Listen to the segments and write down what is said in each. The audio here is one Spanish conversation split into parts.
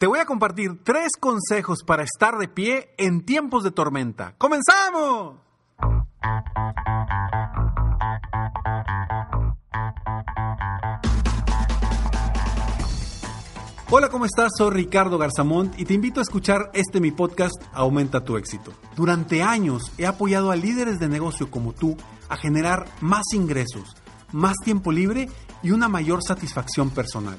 Te voy a compartir tres consejos para estar de pie en tiempos de tormenta. ¡Comenzamos! Hola, ¿cómo estás? Soy Ricardo Garzamont y te invito a escuchar este mi podcast Aumenta tu éxito. Durante años he apoyado a líderes de negocio como tú a generar más ingresos, más tiempo libre y una mayor satisfacción personal.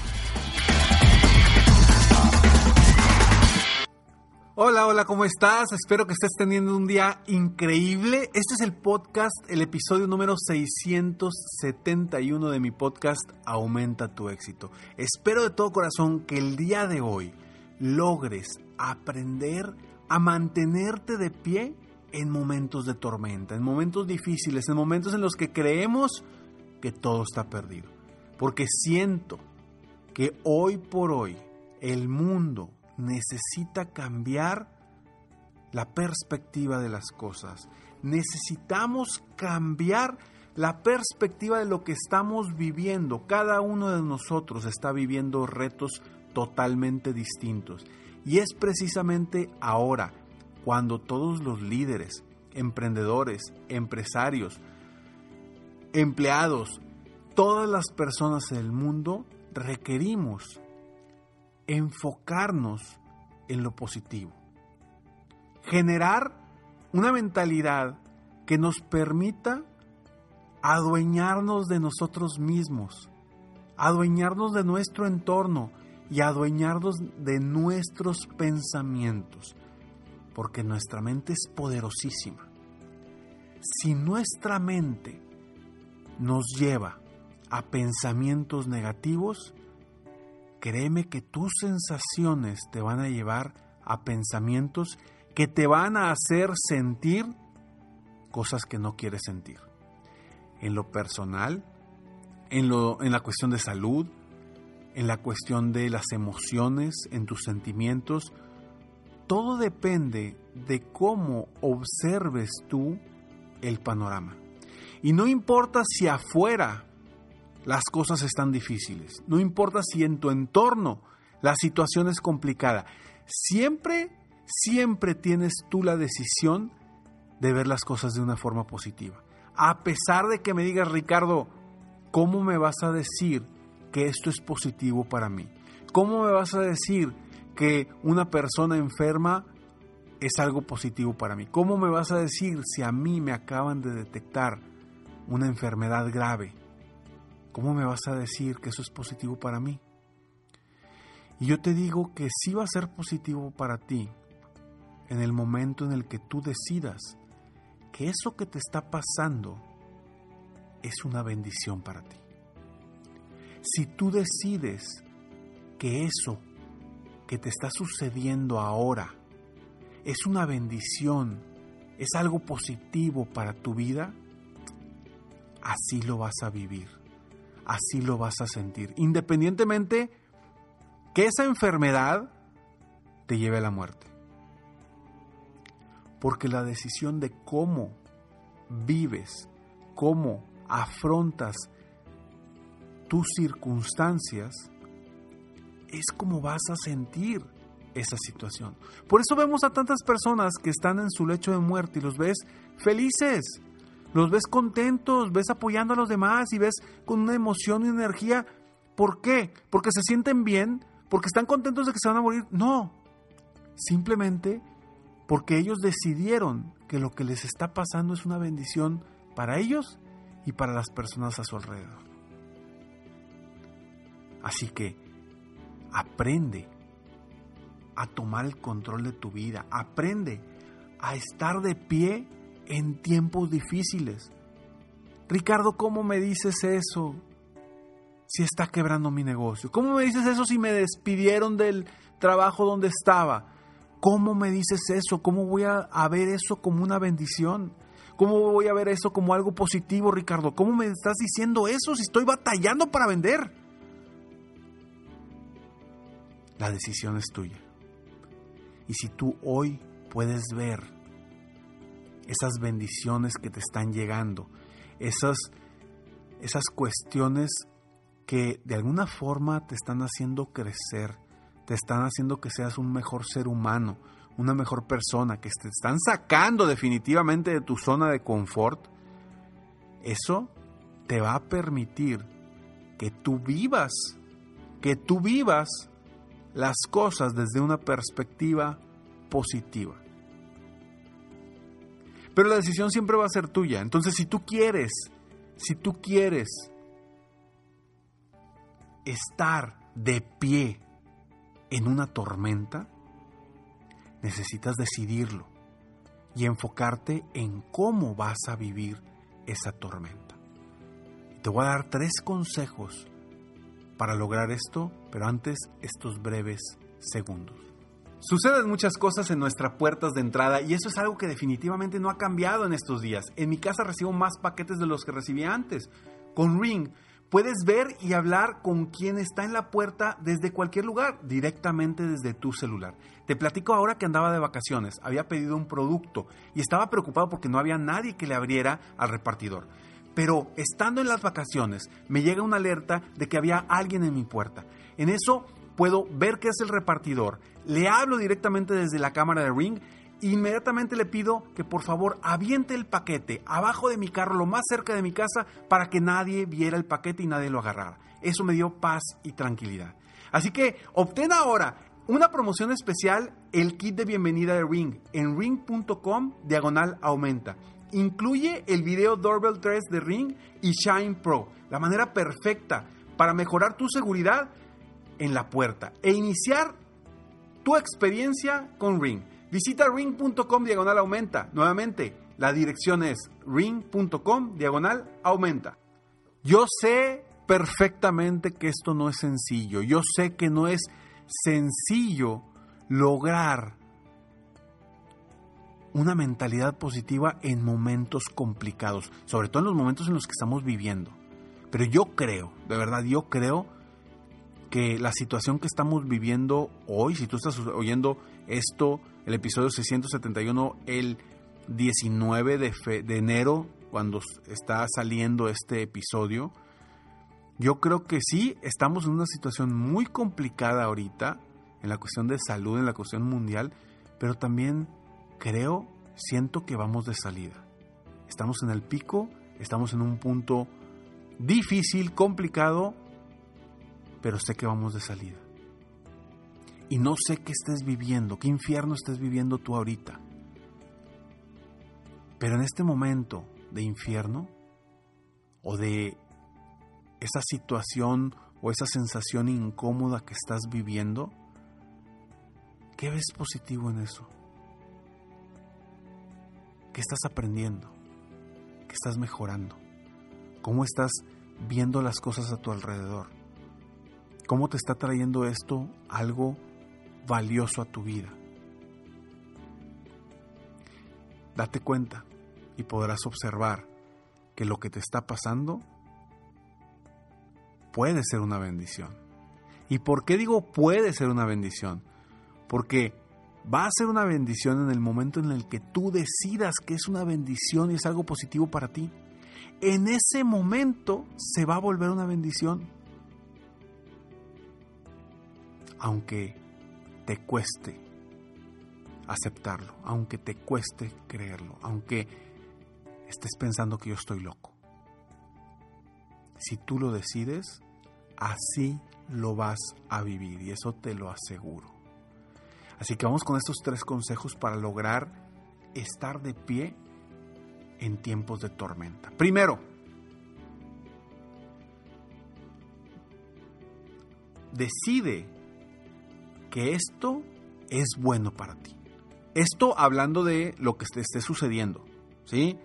Hola, hola, ¿cómo estás? Espero que estés teniendo un día increíble. Este es el podcast, el episodio número 671 de mi podcast Aumenta tu éxito. Espero de todo corazón que el día de hoy logres aprender a mantenerte de pie en momentos de tormenta, en momentos difíciles, en momentos en los que creemos que todo está perdido. Porque siento que hoy por hoy el mundo necesita cambiar la perspectiva de las cosas. Necesitamos cambiar la perspectiva de lo que estamos viviendo. Cada uno de nosotros está viviendo retos totalmente distintos. Y es precisamente ahora cuando todos los líderes, emprendedores, empresarios, empleados, todas las personas del mundo requerimos enfocarnos en lo positivo. Generar una mentalidad que nos permita adueñarnos de nosotros mismos, adueñarnos de nuestro entorno y adueñarnos de nuestros pensamientos, porque nuestra mente es poderosísima. Si nuestra mente nos lleva a pensamientos negativos, créeme que tus sensaciones te van a llevar a pensamientos que te van a hacer sentir cosas que no quieres sentir. En lo personal, en, lo, en la cuestión de salud, en la cuestión de las emociones, en tus sentimientos, todo depende de cómo observes tú el panorama. Y no importa si afuera las cosas están difíciles. No importa si en tu entorno la situación es complicada. Siempre, siempre tienes tú la decisión de ver las cosas de una forma positiva. A pesar de que me digas, Ricardo, ¿cómo me vas a decir que esto es positivo para mí? ¿Cómo me vas a decir que una persona enferma es algo positivo para mí? ¿Cómo me vas a decir si a mí me acaban de detectar una enfermedad grave? ¿Cómo me vas a decir que eso es positivo para mí? Y yo te digo que sí va a ser positivo para ti en el momento en el que tú decidas que eso que te está pasando es una bendición para ti. Si tú decides que eso que te está sucediendo ahora es una bendición, es algo positivo para tu vida, así lo vas a vivir así lo vas a sentir, independientemente que esa enfermedad te lleve a la muerte. Porque la decisión de cómo vives, cómo afrontas tus circunstancias, es como vas a sentir esa situación. Por eso vemos a tantas personas que están en su lecho de muerte y los ves felices, los ves contentos, ves apoyando a los demás y ves con una emoción y energía. ¿Por qué? ¿Porque se sienten bien? ¿Porque están contentos de que se van a morir? No. Simplemente porque ellos decidieron que lo que les está pasando es una bendición para ellos y para las personas a su alrededor. Así que aprende a tomar el control de tu vida, aprende a estar de pie en tiempos difíciles. Ricardo, ¿cómo me dices eso si está quebrando mi negocio? ¿Cómo me dices eso si me despidieron del trabajo donde estaba? ¿Cómo me dices eso? ¿Cómo voy a, ver eso como una bendición? ¿Cómo voy a ver eso como algo positivo, Ricardo? ¿Cómo me estás diciendo eso si estoy batallando para vender? La decisión es tuya. Y si tú hoy puedes ver esas bendiciones que te están llegando, esas, esas cuestiones que de alguna forma te están haciendo crecer, te están haciendo que seas un mejor ser humano, una mejor persona, que te están sacando definitivamente de tu zona de confort, eso te va a permitir que tú vivas, que tú vivas las cosas desde una perspectiva positiva. Pero la decisión siempre va a ser tuya. Entonces, si tú quieres, si tú quieres estar de pie en una tormenta, necesitas decidirlo y enfocarte en cómo vas a vivir esa tormenta. Te voy a dar tres consejos para lograr esto, pero antes estos breves segundos. Suceden muchas cosas en nuestras puertas de entrada y eso es algo que definitivamente no ha cambiado en estos días. En mi casa recibo más paquetes de los que recibía antes. Con Ring puedes ver y hablar con quien está en la puerta desde cualquier lugar, directamente desde tu celular. Te platico ahora que andaba de vacaciones, había pedido un producto y estaba preocupado porque no había nadie que le abriera al repartidor. Pero estando en las vacaciones, me llega una alerta de que había alguien en mi puerta. En eso puedo ver que es el repartidor, le hablo directamente desde la cámara de Ring inmediatamente le pido que por favor aviente el paquete abajo de mi carro, lo más cerca de mi casa, para que nadie viera el paquete y nadie lo agarrara. Eso me dio paz y tranquilidad. Así que obtén ahora una promoción especial, el kit de bienvenida de Ring, en ring.com diagonal aumenta. Incluye el video Doorbell 3 de Ring y Shine Pro, la manera perfecta para mejorar tu seguridad en la puerta e iniciar tu experiencia con Ring. Visita ring.com diagonal aumenta. Nuevamente, la dirección es ring.com diagonal aumenta. Yo sé perfectamente que esto no es sencillo. Yo sé que no es sencillo lograr una mentalidad positiva en momentos complicados, sobre todo en los momentos en los que estamos viviendo. Pero yo creo, de verdad, yo creo que la situación que estamos viviendo hoy, si tú estás oyendo esto, el episodio 671, el 19 de, de enero, cuando está saliendo este episodio, yo creo que sí, estamos en una situación muy complicada ahorita, en la cuestión de salud, en la cuestión mundial, pero también creo, siento que vamos de salida. Estamos en el pico, estamos en un punto difícil, complicado, pero sé que vamos de salida. Y no sé qué estés viviendo, qué infierno estés viviendo tú ahorita. Pero en este momento de infierno o de esa situación o esa sensación incómoda que estás viviendo, ¿qué ves positivo en eso? ¿Qué estás aprendiendo? ¿Qué estás mejorando? ¿Cómo estás viendo las cosas a tu alrededor? ¿Cómo te está trayendo esto algo valioso a tu vida? Date cuenta y podrás observar que lo que te está pasando puede ser una bendición. ¿Y por qué digo puede ser una bendición? Porque va a ser una bendición en el momento en el que tú decidas que es una bendición y es algo positivo para ti. En ese momento se va a volver una bendición aunque te cueste aceptarlo, aunque te cueste creerlo, aunque estés pensando que yo estoy loco. Si tú lo decides, así lo vas a vivir y eso te lo aseguro. Así que vamos con estos tres consejos para lograr estar de pie en tiempos de tormenta. Primero, decide que esto es bueno para ti. Esto hablando de lo que te esté sucediendo, ¿sí?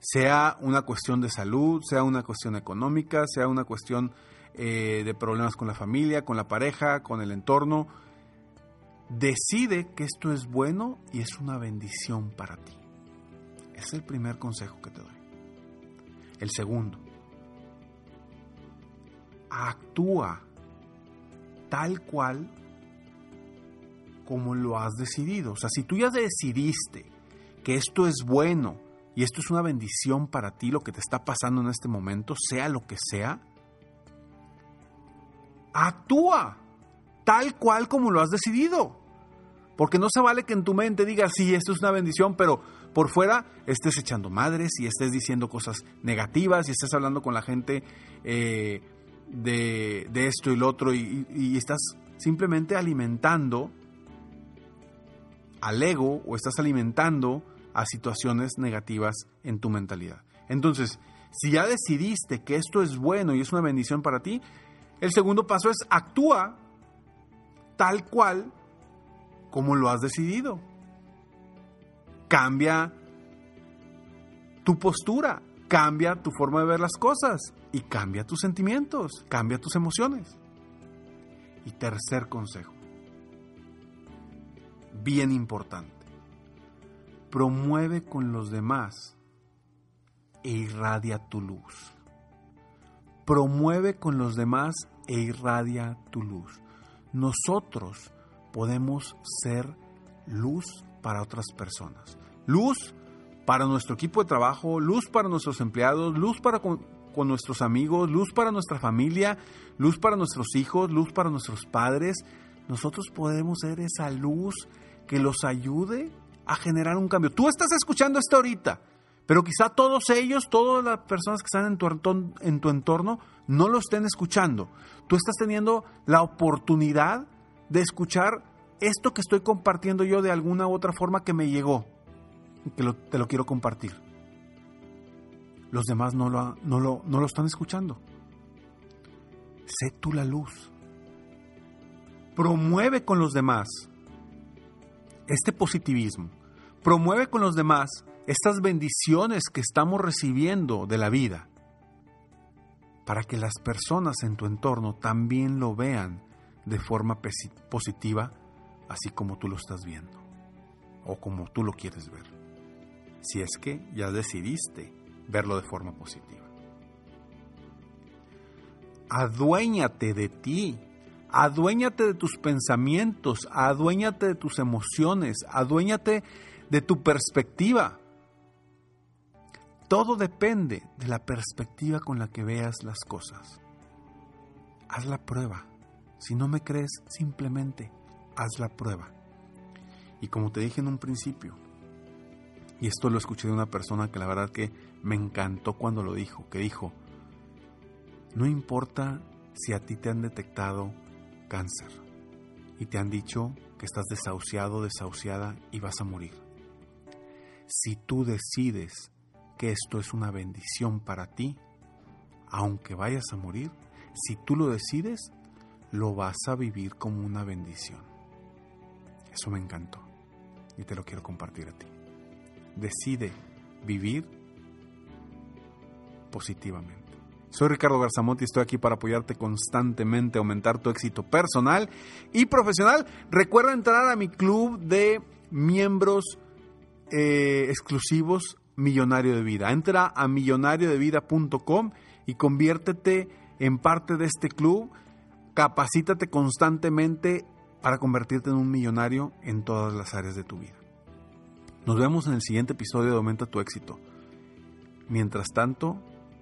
Sea una cuestión de salud, sea una cuestión económica, sea una cuestión eh, de problemas con la familia, con la pareja, con el entorno. Decide que esto es bueno y es una bendición para ti. Es el primer consejo que te doy. El segundo, actúa tal cual como lo has decidido. O sea, si tú ya decidiste que esto es bueno y esto es una bendición para ti, lo que te está pasando en este momento, sea lo que sea, actúa tal cual como lo has decidido. Porque no se vale que en tu mente digas, sí, esto es una bendición, pero por fuera estés echando madres y estés diciendo cosas negativas y estés hablando con la gente eh, de, esto y lo otro y estás simplemente alimentando al ego o estás alimentando a situaciones negativas en tu mentalidad. Entonces, si ya decidiste que esto es bueno y es una bendición para ti, el segundo paso es actúa tal cual como lo has decidido. Cambia tu postura, cambia tu forma de ver las cosas y cambia tus sentimientos, cambia tus emociones. Y tercer consejo, bien importante. Promueve con los demás e irradia tu luz. Promueve con los demás e irradia tu luz. Nosotros podemos ser luz para otras personas. Luz para nuestro equipo de trabajo, luz para nuestros empleados, luz para con, nuestros amigos, luz para nuestra familia, luz para nuestros hijos, luz para nuestros padres. Nosotros podemos ser esa luz que los ayude a generar un cambio. Tú estás escuchando esto ahorita, pero quizá todos ellos, todas las personas que están en tu, entorno, no lo estén escuchando. Tú estás teniendo la oportunidad de escuchar esto que estoy compartiendo yo de alguna u otra forma que me llegó y que te lo quiero compartir. Los demás no lo, no, lo, no lo están escuchando. Sé tú la luz. Promueve con los demás este positivismo, promueve con los demás estas bendiciones que estamos recibiendo de la vida, para que las personas en tu entorno también lo vean de forma positiva, así como tú lo estás viendo, o como tú lo quieres ver, si es que ya decidiste verlo de forma positiva. Aduéñate de ti Aduéñate de tus pensamientos, aduéñate de tus emociones, aduéñate de tu perspectiva. Todo depende de la perspectiva con la que veas las cosas. Haz la prueba. Si no me crees, simplemente haz la prueba. Y como te dije en un principio, y esto lo escuché de una persona que la verdad que me encantó cuando lo dijo, que dijo, no importa si a ti te han detectado cáncer y te han dicho que estás desahuciado, desahuciada y vas a morir. Si tú decides que esto es una bendición para ti, aunque vayas a morir, si tú lo decides, lo vas a vivir como una bendición. Eso me encantó y te lo quiero compartir a ti. Decide vivir positivamente. Soy Ricardo Garzamonti y estoy aquí para apoyarte constantemente, aumentar tu éxito personal y profesional. Recuerda entrar a mi club de miembros eh, exclusivos Millonario de Vida. Entra a millonariodevida.com y conviértete en parte de este club. Capacítate constantemente para convertirte en un millonario en todas las áreas de tu vida. Nos vemos en el siguiente episodio de Aumenta tu éxito. Mientras tanto,